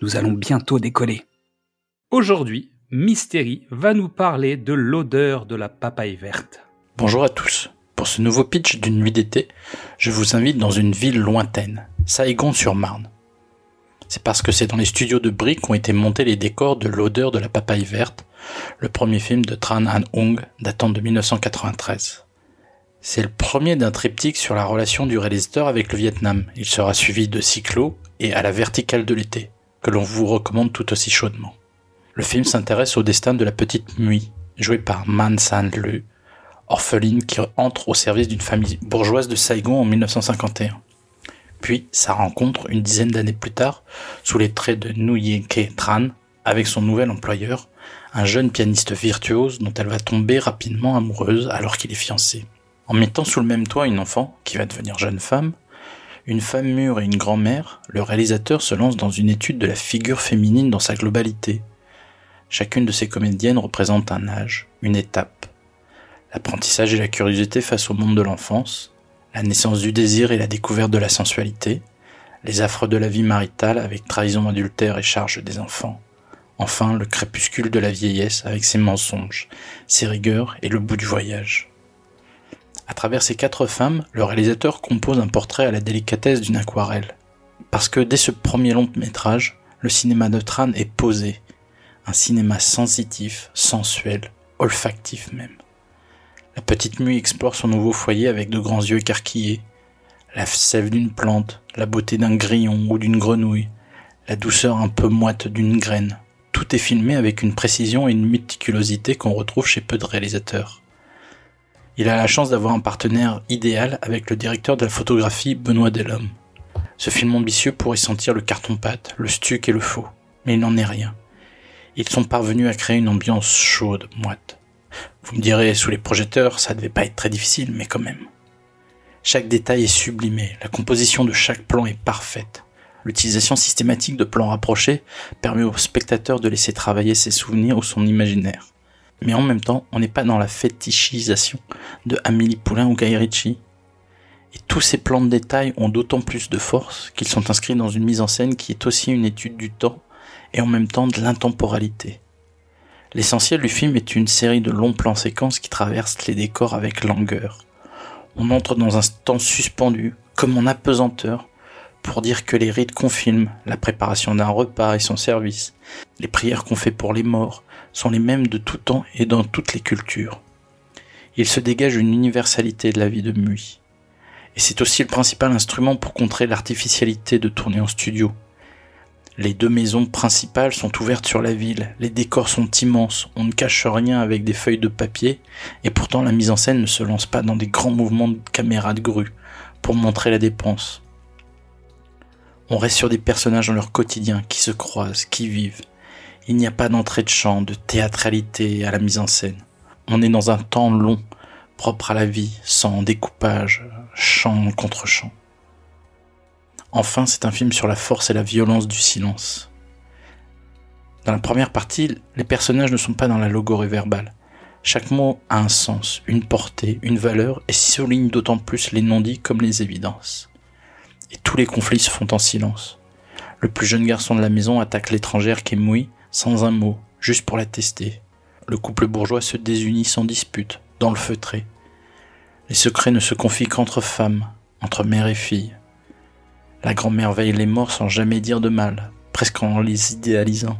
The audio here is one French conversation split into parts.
nous allons bientôt décoller. Aujourd'hui, Mystérie va nous parler de l'odeur de la papaye verte. Bonjour à tous. Pour ce nouveau pitch d'une nuit d'été, je vous invite dans une ville lointaine, Saigon-sur-Marne. C'est parce que c'est dans les studios de Brie qu'ont été montés les décors de l'odeur de la papaye verte, le premier film de Tran Han Hong datant de 1993. C'est le premier d'un triptyque sur la relation du réalisateur avec le Vietnam. Il sera suivi de Cyclo et à la verticale de l'été que l'on vous recommande tout aussi chaudement. Le film s'intéresse au destin de la petite Mui, jouée par Man San Lu, orpheline qui entre au service d'une famille bourgeoise de Saigon en 1951. Puis sa rencontre une dizaine d'années plus tard sous les traits de Nguyen Ke Tran avec son nouvel employeur, un jeune pianiste virtuose dont elle va tomber rapidement amoureuse alors qu'il est fiancé. En mettant sous le même toit une enfant qui va devenir jeune femme, une femme mûre et une grand-mère, le réalisateur se lance dans une étude de la figure féminine dans sa globalité. Chacune de ces comédiennes représente un âge, une étape. L'apprentissage et la curiosité face au monde de l'enfance, la naissance du désir et la découverte de la sensualité, les affres de la vie maritale avec trahison adultère et charge des enfants. Enfin, le crépuscule de la vieillesse avec ses mensonges, ses rigueurs et le bout du voyage. À travers ces quatre femmes, le réalisateur compose un portrait à la délicatesse d'une aquarelle. Parce que dès ce premier long métrage, le cinéma de Tran est posé. Un cinéma sensitif, sensuel, olfactif même. La petite mue explore son nouveau foyer avec de grands yeux écarquillés. La sève d'une plante, la beauté d'un grillon ou d'une grenouille, la douceur un peu moite d'une graine. Tout est filmé avec une précision et une méticulosité qu'on retrouve chez peu de réalisateurs. Il a la chance d'avoir un partenaire idéal avec le directeur de la photographie Benoît Delhomme. Ce film ambitieux pourrait sentir le carton-pâte, le stuc et le faux, mais il n'en est rien. Ils sont parvenus à créer une ambiance chaude, moite. Vous me direz, sous les projecteurs, ça devait pas être très difficile, mais quand même. Chaque détail est sublimé, la composition de chaque plan est parfaite. L'utilisation systématique de plans rapprochés permet au spectateur de laisser travailler ses souvenirs ou son imaginaire mais en même temps, on n'est pas dans la fétichisation de Amélie Poulain ou Guy. Et tous ces plans de détail ont d'autant plus de force qu'ils sont inscrits dans une mise en scène qui est aussi une étude du temps et en même temps de l'intemporalité. L'essentiel du film est une série de longs plans séquences qui traversent les décors avec langueur. On entre dans un temps suspendu, comme en apesanteur, pour dire que les rites qu'on filme, la préparation d'un repas et son service, les prières qu'on fait pour les morts, sont les mêmes de tout temps et dans toutes les cultures. Il se dégage une universalité de la vie de Mui. Et c'est aussi le principal instrument pour contrer l'artificialité de tourner en studio. Les deux maisons principales sont ouvertes sur la ville, les décors sont immenses, on ne cache rien avec des feuilles de papier, et pourtant la mise en scène ne se lance pas dans des grands mouvements de caméra de grue pour montrer la dépense. On reste sur des personnages dans leur quotidien qui se croisent, qui vivent, il n'y a pas d'entrée de chant, de théâtralité à la mise en scène. On est dans un temps long, propre à la vie, sans découpage, chant contre chant. Enfin, c'est un film sur la force et la violence du silence. Dans la première partie, les personnages ne sont pas dans la logorée verbale. Chaque mot a un sens, une portée, une valeur et souligne d'autant plus les non-dits comme les évidences. Et tous les conflits se font en silence. Le plus jeune garçon de la maison attaque l'étrangère qui mouille sans un mot, juste pour la tester. Le couple bourgeois se désunit sans dispute, dans le feutré. Les secrets ne se confient qu'entre femmes, entre mère et fille. La grand-mère veille les morts sans jamais dire de mal, presque en les idéalisant.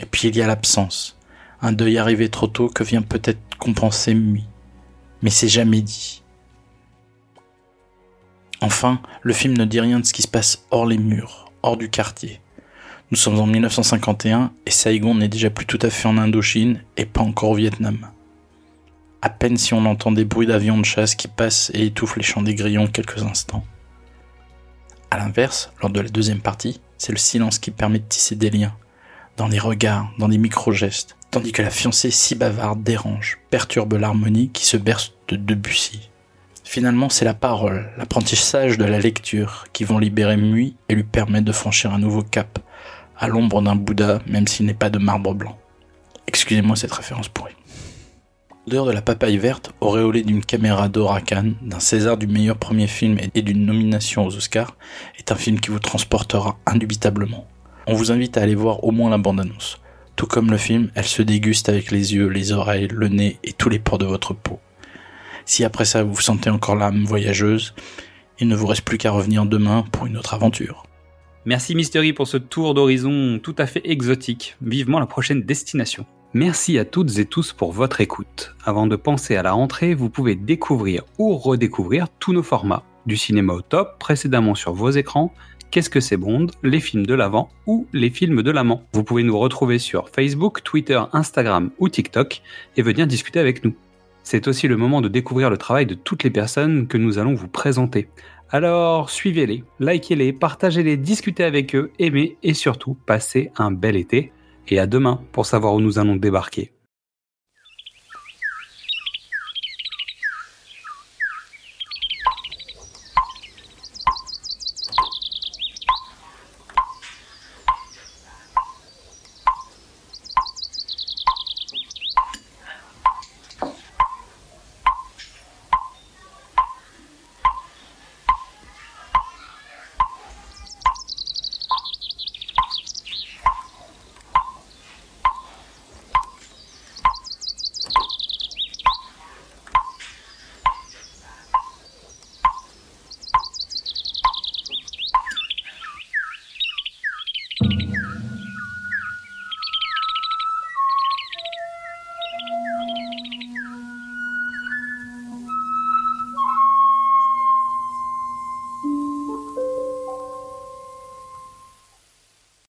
Et puis il y a l'absence, un deuil arrivé trop tôt que vient peut-être compenser Mui. Mais c'est jamais dit. Enfin, le film ne dit rien de ce qui se passe hors les murs, hors du quartier. Nous sommes en 1951 et Saigon n'est déjà plus tout à fait en Indochine et pas encore au Vietnam. À peine si on entend des bruits d'avions de chasse qui passent et étouffent les chants des grillons quelques instants. A l'inverse, lors de la deuxième partie, c'est le silence qui permet de tisser des liens, dans les regards, dans des micro-gestes, tandis que la fiancée si bavarde dérange, perturbe l'harmonie qui se berce de Debussy. Finalement, c'est la parole, l'apprentissage de la lecture qui vont libérer Mui et lui permettre de franchir un nouveau cap, à l'ombre d'un Bouddha, même s'il n'est pas de marbre blanc. Excusez-moi cette référence pourrie. L'odeur de la papaye verte, auréolée d'une caméra d'or d'un César du meilleur premier film et d'une nomination aux Oscars, est un film qui vous transportera indubitablement. On vous invite à aller voir au moins la bande-annonce. Tout comme le film, elle se déguste avec les yeux, les oreilles, le nez et tous les pores de votre peau. Si après ça vous sentez encore l'âme voyageuse, il ne vous reste plus qu'à revenir demain pour une autre aventure. Merci Mystery pour ce tour d'horizon tout à fait exotique. Vivement la prochaine destination. Merci à toutes et tous pour votre écoute. Avant de penser à la rentrée, vous pouvez découvrir ou redécouvrir tous nos formats. Du cinéma au top, précédemment sur vos écrans, Qu'est-ce que c'est Bond, les films de l'avant ou les films de l'amant. Vous pouvez nous retrouver sur Facebook, Twitter, Instagram ou TikTok et venir discuter avec nous. C'est aussi le moment de découvrir le travail de toutes les personnes que nous allons vous présenter. Alors suivez-les, likez-les, partagez-les, discutez avec eux, aimez et surtout passez un bel été. Et à demain pour savoir où nous allons débarquer.